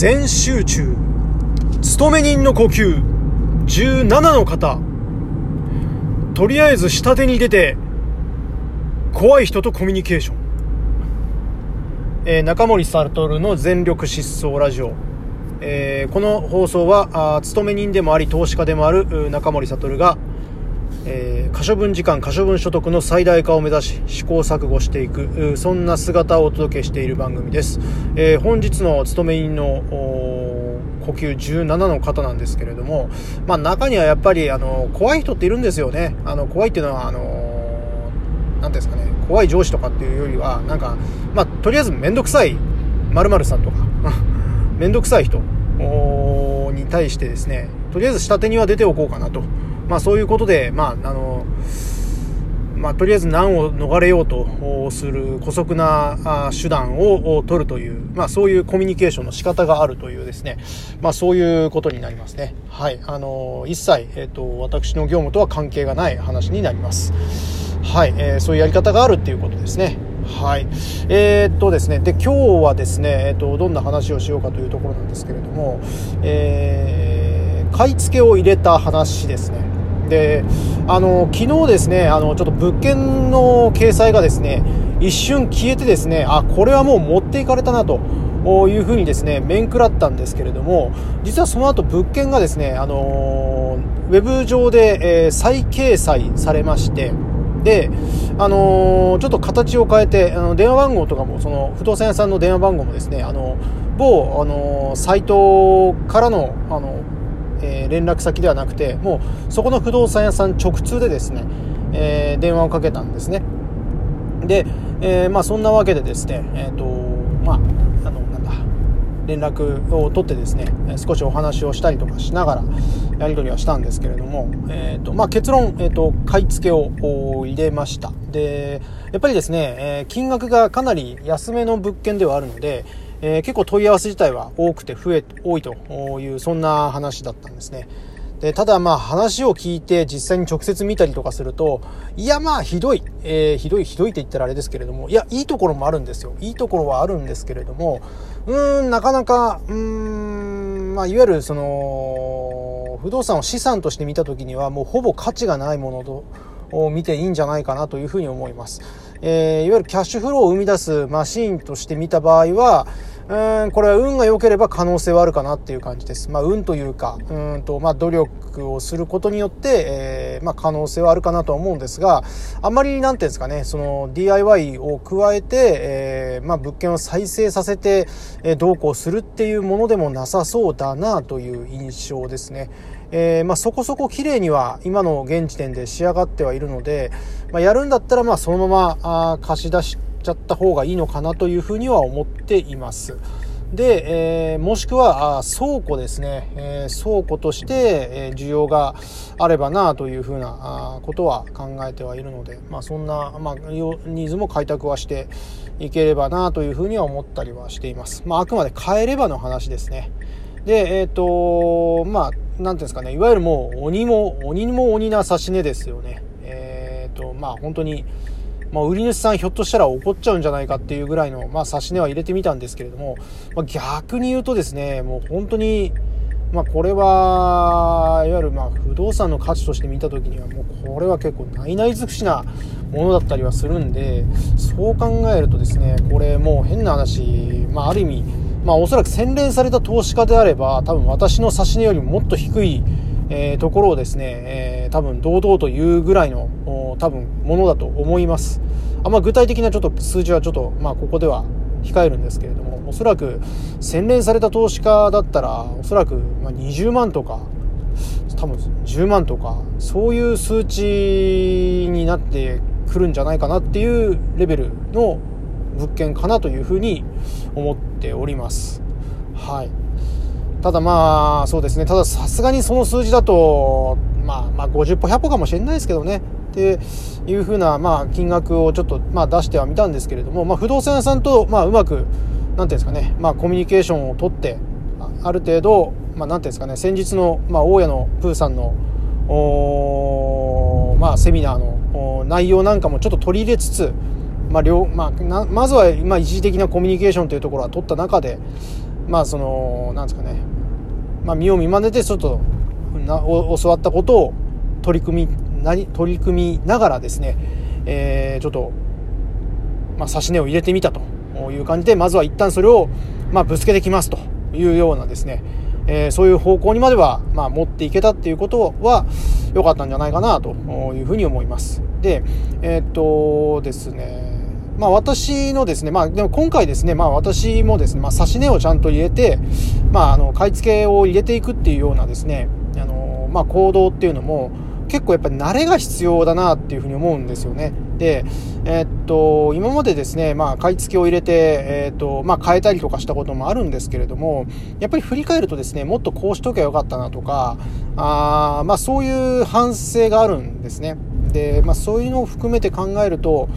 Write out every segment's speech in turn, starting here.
全集中。勤め人の呼吸。17の方。とりあえず下手に出て怖い人とコミュニケーション、えー、中森悟の全力疾走ラジオ、えー、この放送はあ勤め人でもあり投資家でもある中森悟がえー、可処分時間可処分所得の最大化を目指し試行錯誤していくそんな姿をお届けしている番組です、えー、本日の勤め人の呼吸17の方なんですけれども、まあ、中にはやっぱりあの怖い人っているんですよね。あの怖いっていうのはあの何ですかね怖い上司とかっていうよりはなんか、まあ、とりあえず面倒くさい〇〇さんとか 面倒くさい人に対してですねとりあえず下手には出ておこうかなと。まあ、そういうことで、まああのまあ、とりあえず難を逃れようとする姑息な手段を取るという、まあ、そういうコミュニケーションの仕方があるというですね、まあ、そういうことになりますね。はい。あの、一切、えっ、ー、と、私の業務とは関係がない話になります。はい。えー、そういうやり方があるっていうことですね。はい。えー、っとですね、で、今日はですね、えっと、どんな話をしようかというところなんですけれども、えー、買い付けを入れた話ですね。であの昨日ですねあのちょっと物件の掲載がですね一瞬消えてですねあこれはもう持っていかれたなというふうにですね面食らったんですけれども実はその後物件がですねあのウェブ上で、えー、再掲載されましてで、あのー、ちょっと形を変えて、あの電話番号とかも、その不動産屋さんの電話番号もですね、あの某、あのー、サイトからの、あのえー、連絡先ではなくてもうそこの不動産屋さん直通でですね、えー、電話をかけたんですね。で、えー、まあそんなわけでですねえっ、とまああのなんだ連絡を取ってですね少しお話をしたりとかしながらやり取りはしたんですけれども、えーとまあ、結論、えーと、買い付けを入れました。でやっぱりですね、え金額がかなり安めの物件ではあるのでえー、結構問い合わせ自体は多くて増え、多いというそんな話だったんですね。で、ただまあ話を聞いて実際に直接見たりとかすると、いやまあひどい、えー、ひどい、ひどいって言ったらあれですけれども、いや、いいところもあるんですよ。いいところはあるんですけれども、うーん、なかなか、うーん、まあいわゆるその、不動産を資産として見た時にはもうほぼ価値がないものと、を見ていいんじゃないかなというふうに思います。えー、いわゆるキャッシュフローを生み出すマシーンとして見た場合は、うん、これは運が良ければ可能性はあるかなっていう感じです。まあ、運というか、うんと、まあ、努力をすることによって、えー、まあ、可能性はあるかなとは思うんですが、あまり、なんていうんですかね、その DIY を加えて、えー、まあ、物件を再生させて、えー、どうこうするっていうものでもなさそうだなという印象ですね。えー、まあ、そこそこ綺麗には今の現時点で仕上がってはいるので、まあ、やるんだったらまあそのままあ貸し出しちゃった方がいいのかなというふうには思っています。で、えー、もしくは倉庫ですね、えー、倉庫として、え、需要があればなというふうなことは考えてはいるので、まあ、そんな、まあ、ニーズも開拓はしていければなというふうには思ったりはしています。まあ、あくまで買えればの話ですね。で、えっ、と、まあ、なんていうんですかね、いわゆるもう鬼も、鬼も鬼な指し値ですよね。えっ、と、まあ本当に、まあ、売り主さんひょっとしたら怒っちゃうんじゃないかっていうぐらいの、まあ、差し値は入れてみたんですけれども、まあ、逆に言うとですね、もう本当に、まあ、これは、いわゆるまあ不動産の価値として見たときには、もうこれは結構ないない尽くしなものだったりはするんで、そう考えるとですね、これもう変な話、まあ、ある意味、まあ、おそらく洗練された投資家であれば、多分私の指し値よりももっと低い、えー、ところをですね、えー、多分堂々というぐらいの多分ものだと思います。あんま具体的なちょっと数字はちょっとまあここでは控えるんですけれどもおそらく洗練された投資家だったらおそらくま20万とか多分10万とかそういう数値になってくるんじゃないかなっていうレベルの物件かなというふうに思っておりますはいただまあ、そうですね。たださすがにその数字だと、まあ、まあ50歩100歩かもしれないですけどね。っていうふうな、まあ、金額をちょっと、まあ、出してはみたんですけれども、まあ、不動産屋さんと、まあ、うまく、なんていうんですかね、まあ、コミュニケーションをとって、ある程度、まあ、なんていうんですかね、先日の、まあ、大家のプーさんの、おまあ、セミナーの内容なんかもちょっと取り入れつつ、まあ両まあ、まずは、まあ、一時的なコミュニケーションというところは取った中で、まあそのなんですかね、まあ、身を見まねでちょっとな教わったことを取り組み何取り組みながらですね、えー、ちょっと、まあ、指値を入れてみたという感じでまずは一旦それを、まあ、ぶつけてきますというようなですね、えー、そういう方向にまでは、まあ、持っていけたっていうことは良かったんじゃないかなというふうに思います。で、えー、っとですね、まあ私のですね、まあでも今回ですね、まあ私もですね、まあ指値をちゃんと入れて、まああの、買い付けを入れていくっていうようなですね、あの、まあ行動っていうのも、結構やっぱり慣れが必要だなっていうふうに思うんですよね。で、えー、っと、今までですね、まあ、買い付けを入れて、えー、っと、まあ、変えたりとかしたこともあるんですけれども、やっぱり振り返るとですね、もっとこうしときゃよかったなとか、あまあ、そういう反省があるんですね。で、まあ、そういうのを含めて考えると、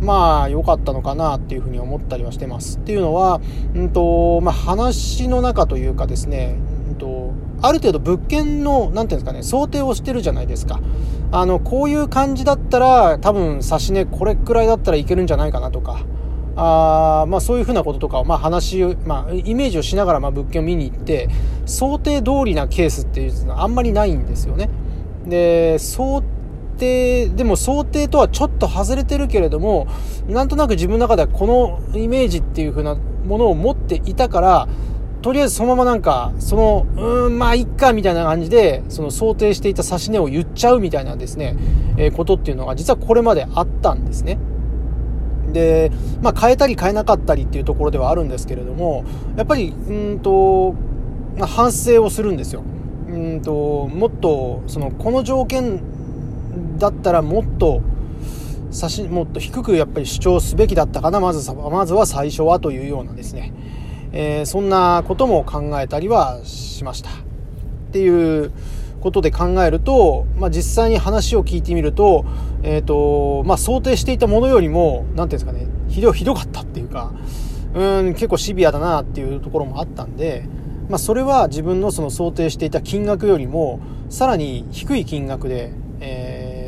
まあ、良かったのかなっていうふうに思ったりはしてます。っていうのは、うんと、まあ、話の中というかですね、うんと、ある程度物件の、なんていうんですかね、想定をしてるじゃないですか。あの、こういう感じだったら、多分、差し値これくらいだったらいけるんじゃないかなとか、あまあそういうふうなこととかを、まあ話、まあイメージをしながら、まあ物件を見に行って、想定通りなケースっていうのはあんまりないんですよね。で、想定、でも想定とはちょっと外れてるけれども、なんとなく自分の中ではこのイメージっていうふうなものを持っていたから、とりあえずそのままなんか、その、うーん、まあ、いっか、みたいな感じで、その想定していた指し値を言っちゃうみたいなですね、えー、ことっていうのが実はこれまであったんですね。で、まあ、変えたり変えなかったりっていうところではあるんですけれども、やっぱり、うんと、まあ、反省をするんですよ。うんと、もっと、その、この条件だったらもっと、差し、もっと低くやっぱり主張すべきだったかな、まず、まずは最初はというようなですね、えー、そんなことも考えたりはしました。っていうことで考えると、まあ、実際に話を聞いてみると、え、ー、と、まあ、想定していたものよりも、なんていうんですかね、ひど、ひどかったっていうか、うん、結構シビアだなっていうところもあったんで、まあ、それは自分のその想定していた金額よりも、さらに低い金額で、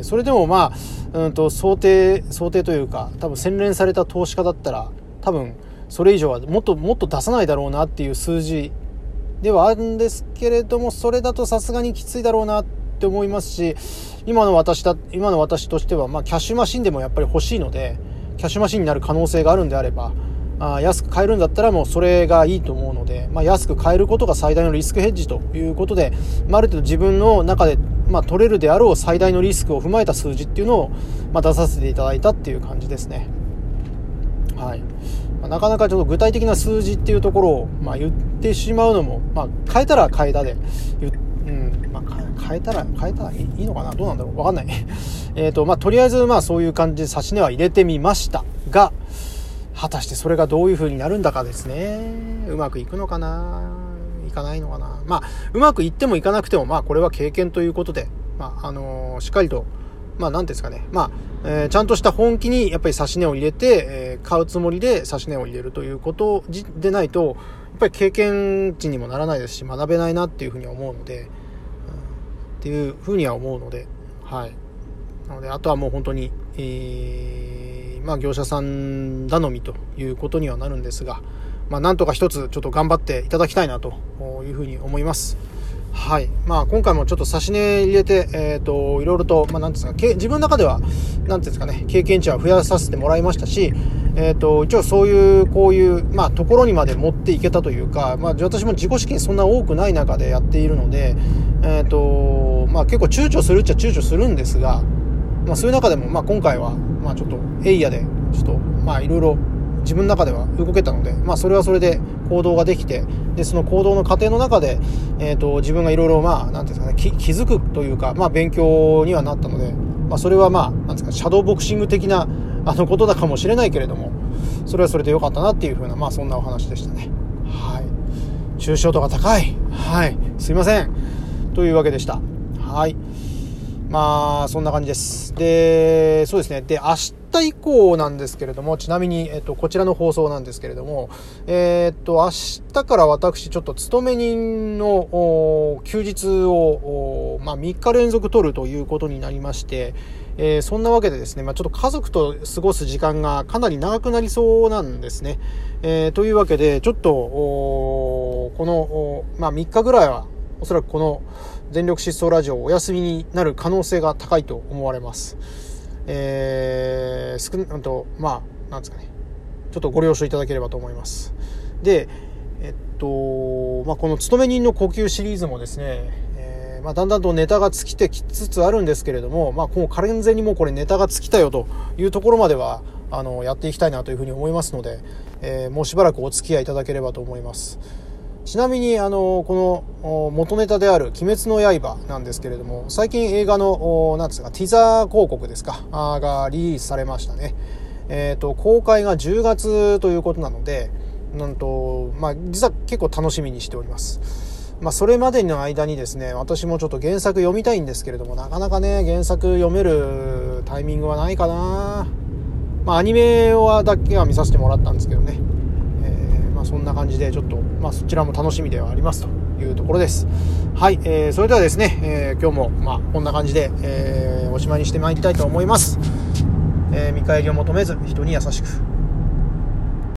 それでもまあ、うんと、想定、想定というか、多分洗練された投資家だったら、多分、それ以上はもっともっと出さないだろうなっていう数字ではあるんですけれども、それだとさすがにきついだろうなって思いますし、今の私だ、今の私としては、まあ、キャッシュマシンでもやっぱり欲しいので、キャッシュマシンになる可能性があるんであれば、あ安く買えるんだったらもうそれがいいと思うので、まあ、安く買えることが最大のリスクヘッジということで、まあ、ある程度自分の中で、まあ、取れるであろう最大のリスクを踏まえた数字っていうのを、まあ、出させていただいたっていう感じですね。はい。まあ、なかなかちょっと具体的な数字っていうところを、まあ、言ってしまうのも、まあ、変えたら変えたで、うんまあ、変えたら変えたらいいのかな？どうなんだろう？わかんない。えっと、まあ、とりあえず、まあ、そういう感じで指し値は入れてみましたが、果たしてそれがどういう風になるんだかですね。うまくいくのかな？いかないのかな？まあ、うまくいってもいかなくても、まあ、これは経験ということで、まあ、あのー、しっかりと、まあ、なんですかね。まあ、えー、ちゃんとした本気にやっぱり指し値を入れて、えー、買うつもりで指し値を入れるということでないと、やっぱり経験値にもならないですし、学べないなっていうふうに思うので、うん、っていうふうには思うので、はい。なので、あとはもう本当に、えー、まあ業者さん頼みということにはなるんですが、まあなんとか一つちょっと頑張っていただきたいなというふうに思います。はい。まあ、今回もちょっと差し値入れて、えっ、ー、と、いろいろと、まあ、なんですか、自分の中では、なんていうんですかね、経験値は増やさせてもらいましたし、えっ、ー、と、一応そういう、こういう、まあ、ところにまで持っていけたというか、まあ、私も自己資金そんな多くない中でやっているので、えっ、ー、と、まあ、結構躊躇するっちゃ躊躇するんですが、まあ、そういう中でも、まあ、今回は、まあ、ちょっと、エイヤで、ちょっと、まあ、いろいろ、自分の中では動けたので、まあ、それはそれで行動ができて、で、その行動の過程の中で、えっ、ー、と、自分がいろいろ、まあ、なんていうんですかね、気づくというか、まあ、勉強にはなったので、まあ、それはまあ、なんですか、シャドーボクシング的な、あの、ことだかもしれないけれども、それはそれで良かったなっていうふうな、まあ、そんなお話でしたね。はい。抽象度が高い。はい。すいません。というわけでした。はい。まあ、そんな感じです。で、そうですね。で、明日以降なんですけれども、ちなみに、えっと、こちらの放送なんですけれども、えー、っと、明日から私、ちょっと勤め人の休日を、まあ、3日連続取るということになりまして、えー、そんなわけでですね、まあ、ちょっと家族と過ごす時間がかなり長くなりそうなんですね。えー、というわけで、ちょっと、この、まあ、3日ぐらいはおそらくこの全力疾走ラジオお休みになる可能性が高いと思われます。えー、少なと、まあ、なんですかね。ちょっとご了承いただければと思います。で、えっと、まあ、この勤め人の呼吸シリーズもですね、えー、まあ、だんだんとネタが尽きてきつつあるんですけれども、まあ、もう完全にもうこれネタが尽きたよというところまでは、あの、やっていきたいなというふうに思いますので、えー、もうしばらくお付き合いいただければと思います。ちなみに、あの、この元ネタである鬼滅の刃なんですけれども、最近映画の、なんですか、ティザー広告ですか、がリリースされましたね。えっ、ー、と、公開が10月ということなので、なんと、まあ、実は結構楽しみにしております。まあ、それまでの間にですね、私もちょっと原作読みたいんですけれども、なかなかね、原作読めるタイミングはないかな。まあ、アニメはだけは見させてもらったんですけどね。あ、そんな感じで、ちょっと、まあ、そちらも楽しみではありますというところです。はい、えー、それではですね、えー、今日も、まあ、こんな感じで、えー、おしまいにしてまいりたいと思います。えー、見返りを求めず、人に優しく。